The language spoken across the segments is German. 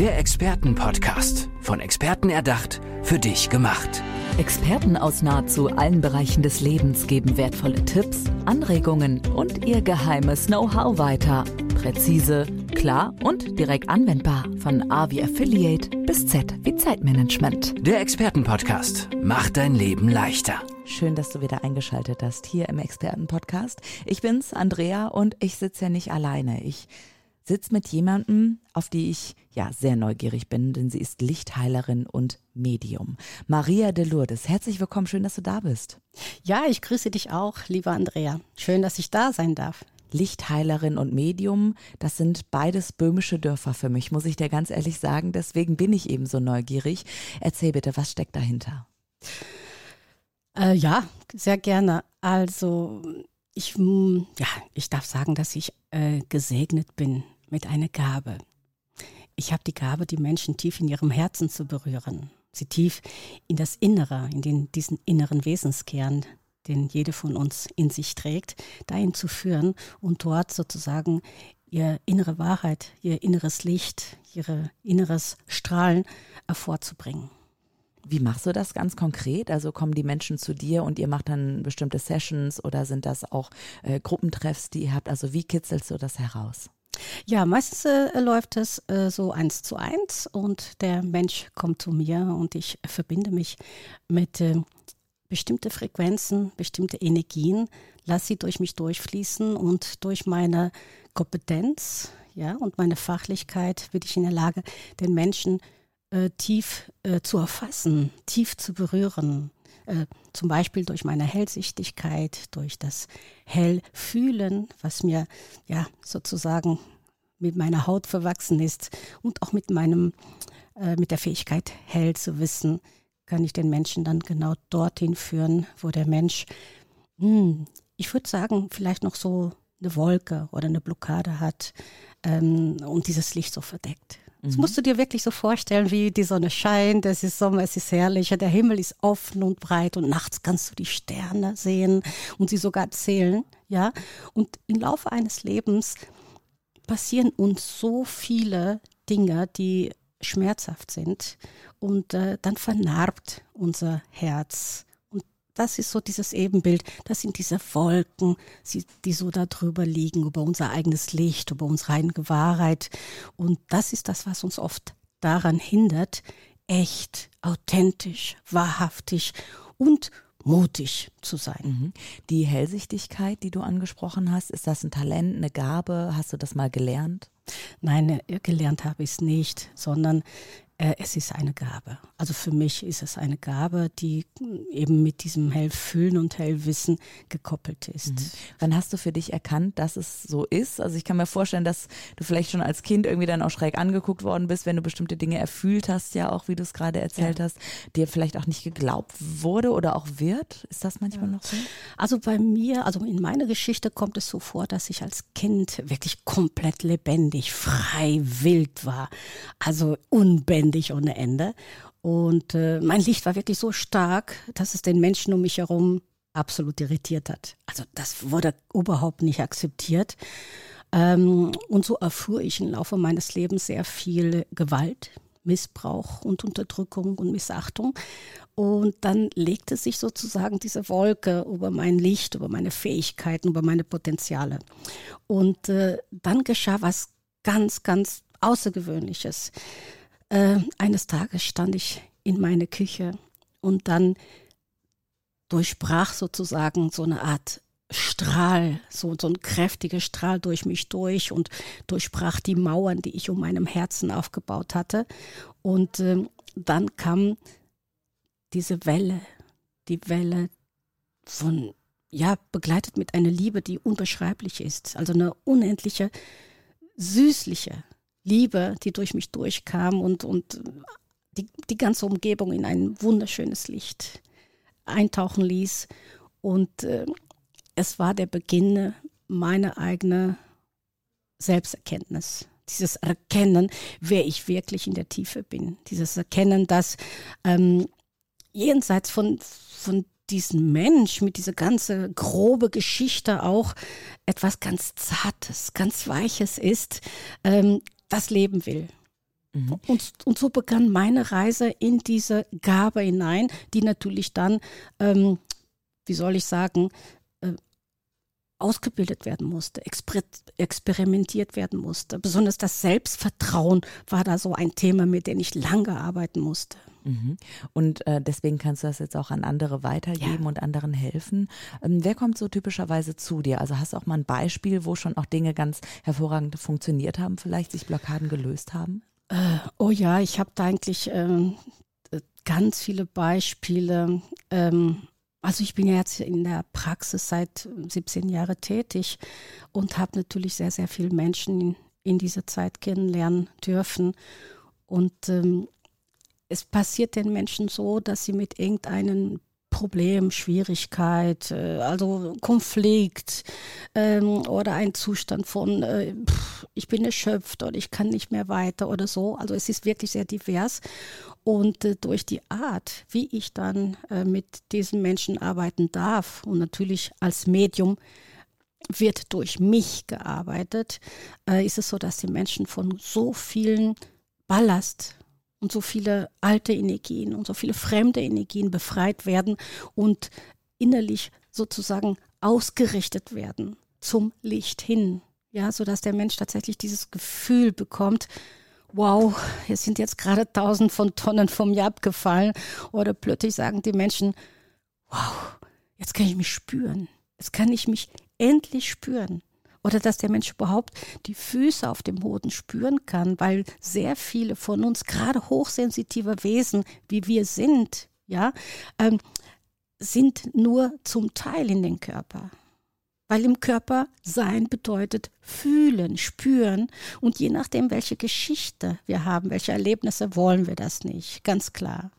Der Expertenpodcast. Von Experten erdacht, für dich gemacht. Experten aus nahezu allen Bereichen des Lebens geben wertvolle Tipps, Anregungen und ihr geheimes Know-how weiter. Präzise, klar und direkt anwendbar. Von A wie Affiliate bis Z wie Zeitmanagement. Der Expertenpodcast macht dein Leben leichter. Schön, dass du wieder eingeschaltet hast hier im Expertenpodcast. Ich bin's, Andrea, und ich sitze ja nicht alleine. Ich sitze mit jemandem, auf die ich ja sehr neugierig bin, denn sie ist Lichtheilerin und Medium. Maria de Lourdes, herzlich willkommen, schön, dass du da bist. Ja, ich grüße dich auch, liebe Andrea. Schön, dass ich da sein darf. Lichtheilerin und Medium, das sind beides böhmische Dörfer für mich, muss ich dir ganz ehrlich sagen. Deswegen bin ich eben so neugierig. Erzähl bitte, was steckt dahinter? Äh, ja, sehr gerne. Also ich, ja, ich darf sagen, dass ich äh, gesegnet bin mit einer Gabe. Ich habe die Gabe, die Menschen tief in ihrem Herzen zu berühren, sie tief in das Innere, in den, diesen inneren Wesenskern, den jede von uns in sich trägt, dahin zu führen und dort sozusagen ihr innere Wahrheit, ihr inneres Licht, ihr inneres Strahlen hervorzubringen. Wie machst du das ganz konkret? Also kommen die Menschen zu dir und ihr macht dann bestimmte Sessions oder sind das auch äh, Gruppentreffs, die ihr habt? Also wie kitzelst du das heraus? Ja, meistens äh, läuft es äh, so eins zu eins und der Mensch kommt zu mir und ich verbinde mich mit äh, bestimmte Frequenzen, bestimmte Energien, lasse sie durch mich durchfließen und durch meine Kompetenz ja, und meine Fachlichkeit bin ich in der Lage, den Menschen äh, tief äh, zu erfassen, tief zu berühren. Äh, zum Beispiel durch meine Hellsichtigkeit, durch das Hellfühlen, was mir ja sozusagen mit meiner Haut verwachsen ist und auch mit meinem äh, mit der Fähigkeit hell zu wissen, kann ich den Menschen dann genau dorthin führen, wo der Mensch, hm, ich würde sagen, vielleicht noch so eine Wolke oder eine Blockade hat ähm, und dieses Licht so verdeckt. Das mhm. musst du dir wirklich so vorstellen, wie die Sonne scheint, es ist Sommer, es ist herrlich, der Himmel ist offen und breit und nachts kannst du die Sterne sehen und sie sogar zählen, ja. Und im Laufe eines Lebens passieren uns so viele Dinge, die schmerzhaft sind und äh, dann vernarbt unser Herz das ist so dieses Ebenbild, das sind diese Wolken, die so da drüber liegen, über unser eigenes Licht, über unsere eigene Wahrheit. Und das ist das, was uns oft daran hindert, echt, authentisch, wahrhaftig und mutig zu sein. Mhm. Die Hellsichtigkeit, die du angesprochen hast, ist das ein Talent, eine Gabe? Hast du das mal gelernt? Nein, äh, gelernt habe ich es nicht, sondern es ist eine Gabe. Also für mich ist es eine Gabe, die eben mit diesem Hellfühlen und Hellwissen gekoppelt ist. Mhm. Wann hast du für dich erkannt, dass es so ist? Also ich kann mir vorstellen, dass du vielleicht schon als Kind irgendwie dann auch schräg angeguckt worden bist, wenn du bestimmte Dinge erfühlt hast, ja auch, wie du es gerade erzählt ja. hast, dir vielleicht auch nicht geglaubt wurde oder auch wird. Ist das manchmal ja. noch so? Also bei mir, also in meiner Geschichte kommt es so vor, dass ich als Kind wirklich komplett lebendig, frei, wild war. Also unbändig lebendig ohne Ende. Und äh, mein Licht war wirklich so stark, dass es den Menschen um mich herum absolut irritiert hat. Also das wurde überhaupt nicht akzeptiert. Ähm, und so erfuhr ich im Laufe meines Lebens sehr viel Gewalt, Missbrauch und Unterdrückung und Missachtung. Und dann legte sich sozusagen diese Wolke über mein Licht, über meine Fähigkeiten, über meine Potenziale. Und äh, dann geschah was ganz, ganz Außergewöhnliches. Äh, eines Tages stand ich in meine Küche und dann durchbrach sozusagen so eine Art Strahl, so, so ein kräftiger Strahl durch mich durch und durchbrach die Mauern, die ich um meinem Herzen aufgebaut hatte. Und äh, dann kam diese Welle, die Welle von, ja, begleitet mit einer Liebe, die unbeschreiblich ist. Also eine unendliche, süßliche Liebe, die durch mich durchkam und, und die, die ganze Umgebung in ein wunderschönes Licht eintauchen ließ. Und äh, es war der Beginn meiner eigenen Selbsterkenntnis. Dieses Erkennen, wer ich wirklich in der Tiefe bin. Dieses Erkennen, dass ähm, jenseits von, von diesem Mensch mit dieser ganze grobe Geschichte auch etwas ganz Zartes, ganz Weiches ist, ähm, das leben will. Mhm. Und, und so begann meine Reise in diese Gabe hinein, die natürlich dann, ähm, wie soll ich sagen, ausgebildet werden musste, exper experimentiert werden musste. Besonders das Selbstvertrauen war da so ein Thema, mit dem ich lange arbeiten musste. Mhm. Und äh, deswegen kannst du das jetzt auch an andere weitergeben ja. und anderen helfen. Ähm, wer kommt so typischerweise zu dir? Also hast du auch mal ein Beispiel, wo schon auch Dinge ganz hervorragend funktioniert haben, vielleicht sich Blockaden gelöst haben? Äh, oh ja, ich habe da eigentlich ähm, ganz viele Beispiele. Ähm, also ich bin ja jetzt in der Praxis seit 17 Jahren tätig und habe natürlich sehr, sehr viele Menschen in, in dieser Zeit kennenlernen dürfen. Und ähm, es passiert den Menschen so, dass sie mit irgendeinem Problem, Schwierigkeit, äh, also Konflikt ähm, oder ein Zustand von, äh, ich bin erschöpft oder ich kann nicht mehr weiter oder so. Also es ist wirklich sehr divers. Und äh, durch die Art, wie ich dann mit diesen Menschen arbeiten darf und natürlich als Medium, wird durch mich gearbeitet, ist es so, dass die Menschen von so vielen Ballast und so viele alte Energien und so viele fremde Energien befreit werden und innerlich sozusagen ausgerichtet werden zum Licht hin. Ja, so dass der Mensch tatsächlich dieses Gefühl bekommt, wow, hier sind jetzt gerade tausend von Tonnen vom mir abgefallen. Oder plötzlich sagen die Menschen, wow, jetzt kann ich mich spüren. Jetzt kann ich mich endlich spüren oder dass der Mensch überhaupt die Füße auf dem Boden spüren kann, weil sehr viele von uns, gerade hochsensitive Wesen, wie wir sind, ja, ähm, sind nur zum Teil in den Körper. Weil im Körper sein bedeutet fühlen, spüren und je nachdem, welche Geschichte wir haben, welche Erlebnisse wollen wir das nicht, ganz klar.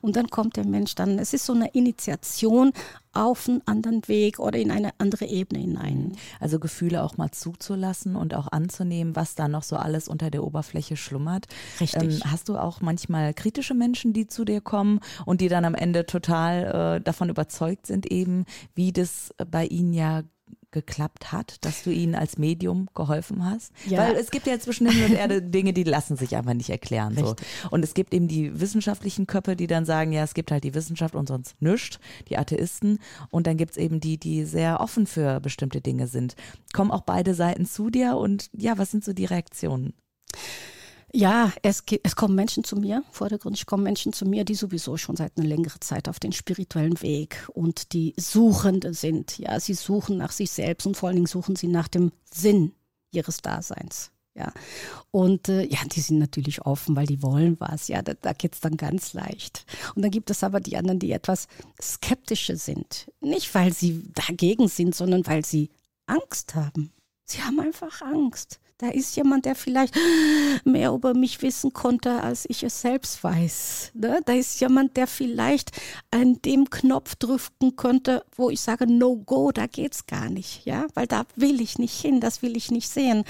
Und dann kommt der Mensch dann, es ist so eine Initiation auf einen anderen Weg oder in eine andere Ebene hinein. Also Gefühle auch mal zuzulassen und auch anzunehmen, was da noch so alles unter der Oberfläche schlummert. Richtig. Ähm, hast du auch manchmal kritische Menschen, die zu dir kommen und die dann am Ende total äh, davon überzeugt sind, eben, wie das bei ihnen ja geklappt hat, dass du ihnen als Medium geholfen hast? Ja. Weil es gibt ja zwischen Himmel und Erde Dinge, die lassen sich einfach nicht erklären. So. Und es gibt eben die wissenschaftlichen Köpfe, die dann sagen, ja, es gibt halt die Wissenschaft und sonst nichts, die Atheisten. Und dann gibt es eben die, die sehr offen für bestimmte Dinge sind. Kommen auch beide Seiten zu dir und ja, was sind so die Reaktionen? Ja, es, es kommen Menschen zu mir, vordergründig kommen Menschen zu mir, die sowieso schon seit einer längeren Zeit auf den spirituellen Weg und die Suchende sind. Ja, sie suchen nach sich selbst und vor allen Dingen suchen sie nach dem Sinn ihres Daseins. Ja, und äh, ja, die sind natürlich offen, weil die wollen was. Ja, da, da geht es dann ganz leicht. Und dann gibt es aber die anderen, die etwas skeptische sind. Nicht, weil sie dagegen sind, sondern weil sie Angst haben. Sie haben einfach Angst. Da ist jemand, der vielleicht mehr über mich wissen konnte, als ich es selbst weiß. Ne? Da ist jemand, der vielleicht an dem Knopf drücken könnte, wo ich sage, no go, da geht's gar nicht. Ja, weil da will ich nicht hin, das will ich nicht sehen.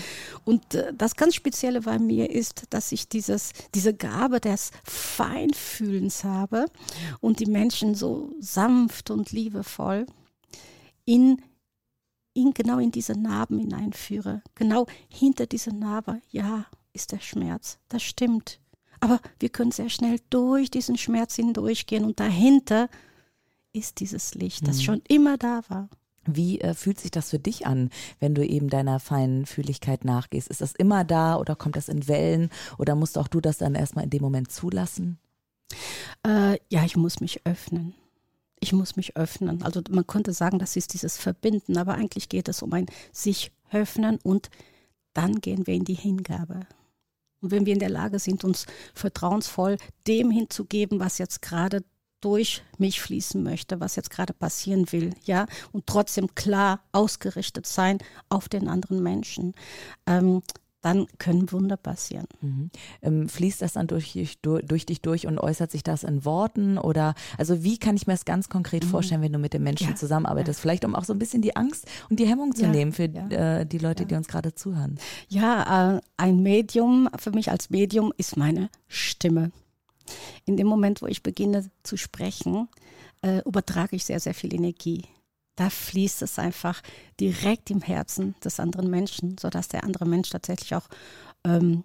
Und äh, das ganz Spezielle bei mir ist, dass ich dieses, diese Gabe des Feinfühlens habe und die Menschen so sanft und liebevoll in ihn genau in diese Narben hineinführe. Genau hinter diese Narbe, ja, ist der Schmerz. Das stimmt. Aber wir können sehr schnell durch diesen Schmerz hindurchgehen und dahinter ist dieses Licht, das mhm. schon immer da war. Wie äh, fühlt sich das für dich an, wenn du eben deiner feinen Fühligkeit nachgehst? Ist das immer da oder kommt das in Wellen oder musst auch du das dann erstmal in dem Moment zulassen? Äh, ja, ich muss mich öffnen ich muss mich öffnen. Also man könnte sagen, das ist dieses Verbinden, aber eigentlich geht es um ein sich öffnen und dann gehen wir in die Hingabe. Und wenn wir in der Lage sind, uns vertrauensvoll dem hinzugeben, was jetzt gerade durch mich fließen möchte, was jetzt gerade passieren will, ja, und trotzdem klar ausgerichtet sein auf den anderen Menschen, ähm, dann können Wunder passieren. Mhm. Ähm, fließt das dann durch, durch, durch, dich durch und äußert sich das in Worten oder also wie kann ich mir das ganz konkret mhm. vorstellen, wenn du mit den Menschen ja. zusammenarbeitest? Ja. Vielleicht um auch so ein bisschen die Angst und die Hemmung zu ja. nehmen für äh, die Leute, die uns gerade zuhören. Ja, äh, ein Medium, für mich als Medium ist meine Stimme. In dem Moment, wo ich beginne zu sprechen, äh, übertrage ich sehr, sehr viel Energie da fließt es einfach direkt im Herzen des anderen Menschen, sodass der andere Mensch tatsächlich auch ähm,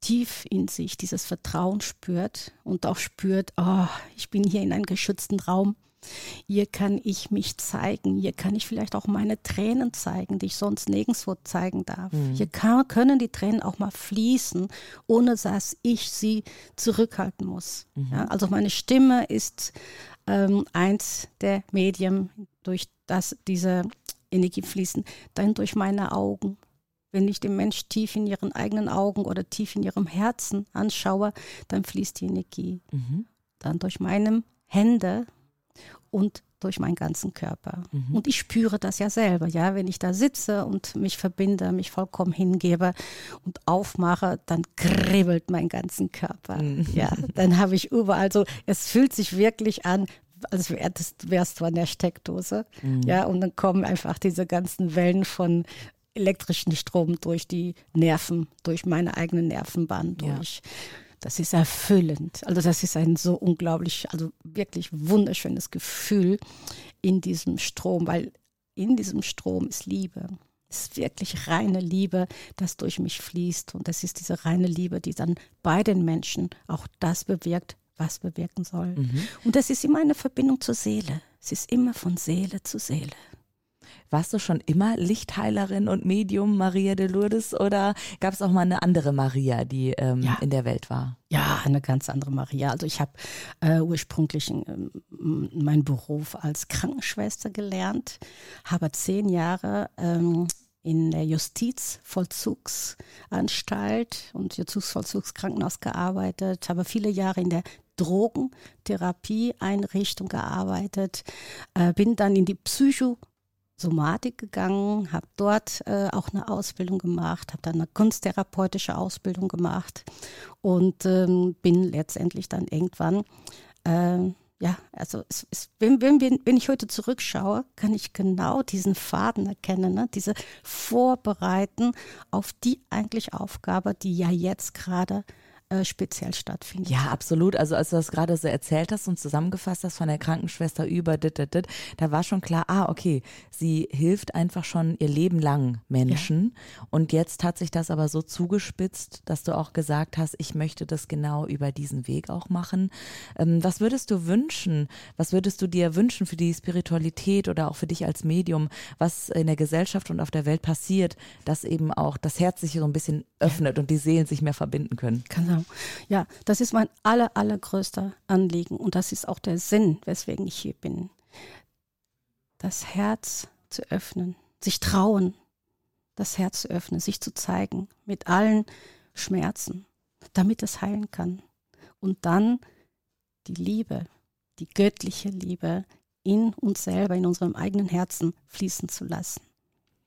tief in sich dieses Vertrauen spürt und auch spürt, oh, ich bin hier in einem geschützten Raum. Hier kann ich mich zeigen. Hier kann ich vielleicht auch meine Tränen zeigen, die ich sonst nirgendwo zeigen darf. Mhm. Hier kann, können die Tränen auch mal fließen, ohne dass ich sie zurückhalten muss. Mhm. Ja, also meine Stimme ist ähm, eins der Medien, durch das diese Energie fließen, dann durch meine Augen. Wenn ich den Mensch tief in ihren eigenen Augen oder tief in ihrem Herzen anschaue, dann fließt die Energie. Mhm. Dann durch meine Hände und durch meinen ganzen Körper. Mhm. Und ich spüre das ja selber, ja, wenn ich da sitze und mich verbinde, mich vollkommen hingebe und aufmache, dann kribbelt mein ganzen Körper. Mhm. Ja, dann habe ich überall so, es fühlt sich wirklich an, als wärst du an der Steckdose. Mhm. Ja, und dann kommen einfach diese ganzen Wellen von elektrischen Strom durch die Nerven, durch meine eigenen Nervenbahn durch. Ja. Das ist erfüllend. Also das ist ein so unglaublich, also wirklich wunderschönes Gefühl in diesem Strom, weil in diesem Strom ist Liebe. Es ist wirklich reine Liebe, das durch mich fließt. Und das ist diese reine Liebe, die dann bei den Menschen auch das bewirkt, was bewirken soll. Mhm. Und das ist immer eine Verbindung zur Seele. Es ist immer von Seele zu Seele. Warst du schon immer Lichtheilerin und Medium Maria de Lourdes oder gab es auch mal eine andere Maria, die ähm, ja. in der Welt war? Ja, eine ganz andere Maria. Also ich habe äh, ursprünglich äh, meinen Beruf als Krankenschwester gelernt, habe zehn Jahre ähm, in der Justizvollzugsanstalt und Justizvollzugskrankenhaus gearbeitet, habe viele Jahre in der Drogentherapieeinrichtung gearbeitet, äh, bin dann in die Psycho Somatik gegangen, habe dort äh, auch eine Ausbildung gemacht, habe dann eine kunsttherapeutische Ausbildung gemacht und ähm, bin letztendlich dann irgendwann, äh, ja, also es, es, wenn, wenn, wenn ich heute zurückschaue, kann ich genau diesen Faden erkennen, ne? diese Vorbereiten auf die eigentlich Aufgabe, die ja jetzt gerade äh, speziell stattfindet. Ja, absolut. Also als du das gerade so erzählt hast und zusammengefasst hast von der Krankenschwester über dit, dit, dit, da war schon klar, ah, okay, sie hilft einfach schon ihr Leben lang Menschen. Ja. Und jetzt hat sich das aber so zugespitzt, dass du auch gesagt hast, ich möchte das genau über diesen Weg auch machen. Ähm, was würdest du wünschen? Was würdest du dir wünschen für die Spiritualität oder auch für dich als Medium, was in der Gesellschaft und auf der Welt passiert, dass eben auch das Herz sich so ein bisschen öffnet und die Seelen sich mehr verbinden können? Genau. Genau. Ja, das ist mein aller, allergrößter Anliegen und das ist auch der Sinn, weswegen ich hier bin. Das Herz zu öffnen, sich trauen, das Herz zu öffnen, sich zu zeigen mit allen Schmerzen, damit es heilen kann. Und dann die Liebe, die göttliche Liebe in uns selber, in unserem eigenen Herzen fließen zu lassen.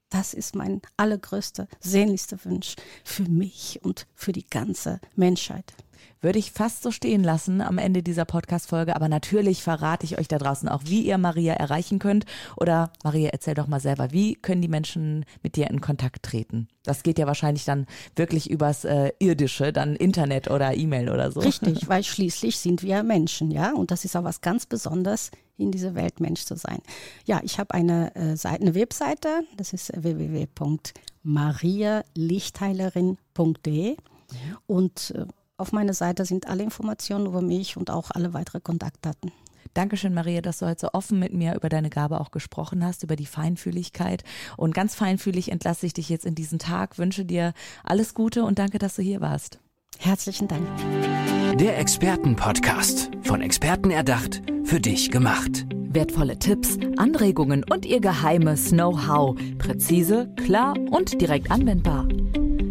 Das ist mein allergrößter, sehnlichster Wunsch für mich und für die ganze Menschheit. Würde ich fast so stehen lassen am Ende dieser Podcast-Folge, aber natürlich verrate ich euch da draußen auch, wie ihr Maria erreichen könnt. Oder Maria, erzähl doch mal selber, wie können die Menschen mit dir in Kontakt treten? Das geht ja wahrscheinlich dann wirklich übers äh, Irdische, dann Internet oder E-Mail oder so. Richtig, weil schließlich sind wir Menschen, ja, und das ist auch was ganz Besonderes in dieser Welt Mensch zu sein. Ja, ich habe eine, äh, Seite, eine Webseite, das ist www.marialichtheilerin.de und äh, auf meiner Seite sind alle Informationen über mich und auch alle weitere Kontaktdaten. Dankeschön, Maria, dass du heute so offen mit mir über deine Gabe auch gesprochen hast, über die Feinfühligkeit. Und ganz feinfühlig entlasse ich dich jetzt in diesen Tag, wünsche dir alles Gute und danke, dass du hier warst. Herzlichen Dank. Der Expertenpodcast. Von Experten erdacht, für dich gemacht. Wertvolle Tipps, Anregungen und ihr geheimes Know-how. Präzise, klar und direkt anwendbar.